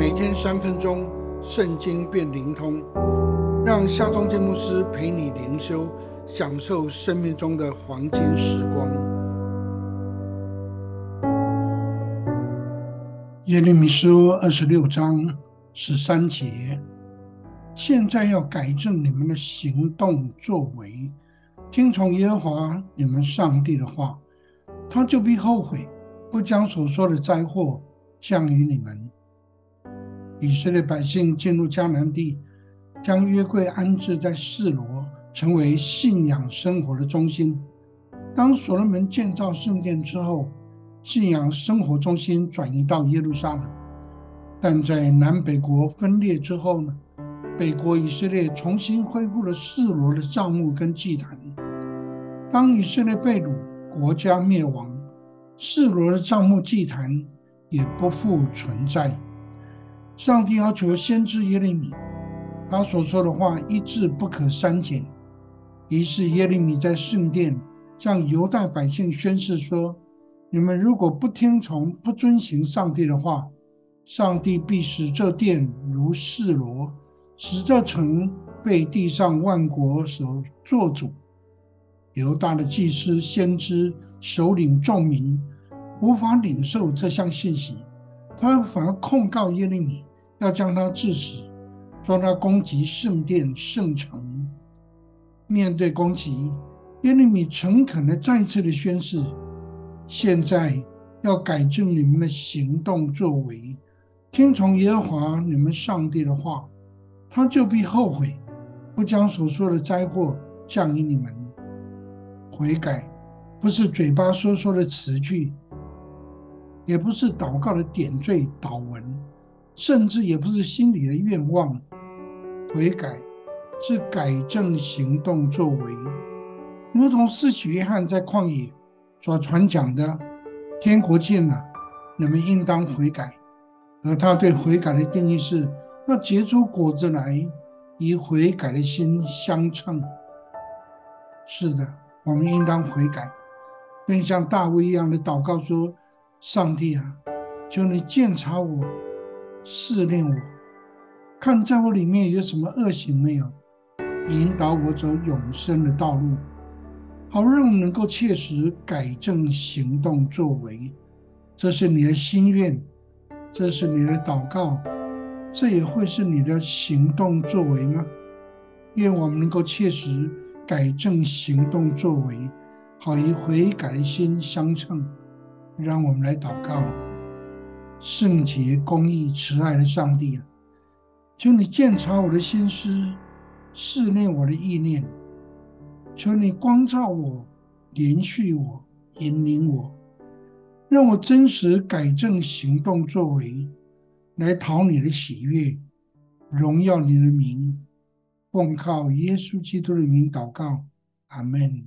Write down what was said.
每天三分钟，圣经变灵通，让夏忠建牧师陪你灵修，享受生命中的黄金时光。耶利米书二十六章十三节，现在要改正你们的行动作为，听从耶和华你们上帝的话，他就必后悔。不将所说的灾祸降于你们。以色列百姓进入迦南地，将约柜安置在示罗，成为信仰生活的中心。当所罗门建造圣殿之后，信仰生活中心转移到耶路撒冷。但在南北国分裂之后呢？北国以色列重新恢复了示罗的帐幕跟祭坛。当以色列被掳，国家灭亡。示罗的帐幕祭坛也不复存在。上帝要求先知耶利米，他所说的话一字不可删减。于是耶利米在圣殿向犹大百姓宣誓说：“你们如果不听从、不遵行上帝的话，上帝必使这殿如示罗，使这城被地上万国所做主。”犹大的祭司、先知、首领、众民。无法领受这项信息，他反而控告耶利米，要将他致死，说他攻击圣殿圣城。面对攻击，耶利米诚恳的再次的宣誓：现在要改正你们的行动作为，听从耶和华你们上帝的话，他就必后悔，不将所说的灾祸降于你们。悔改不是嘴巴说说的词句。也不是祷告的点缀祷文，甚至也不是心里的愿望。悔改是改正行动作为，如同四喜约翰在旷野所传讲的：“天国近了，你们应当悔改。”而他对悔改的定义是要结出果子来，与悔改的心相称。是的，我们应当悔改，更像大卫一样的祷告说。上帝啊，求你鉴察我，试炼我，看在我里面有什么恶行没有，引导我走永生的道路，好让我能够切实改正行动作为。这是你的心愿，这是你的祷告，这也会是你的行动作为吗？愿我们能够切实改正行动作为，好与悔改的心相称。让我们来祷告，圣洁、公义、慈爱的上帝啊，求你鉴察我的心思，试炼我的意念，求你光照我，连续我，引领我，让我真实改正行动作为，来讨你的喜悦，荣耀你的名，奉靠耶稣基督的名祷告，阿门。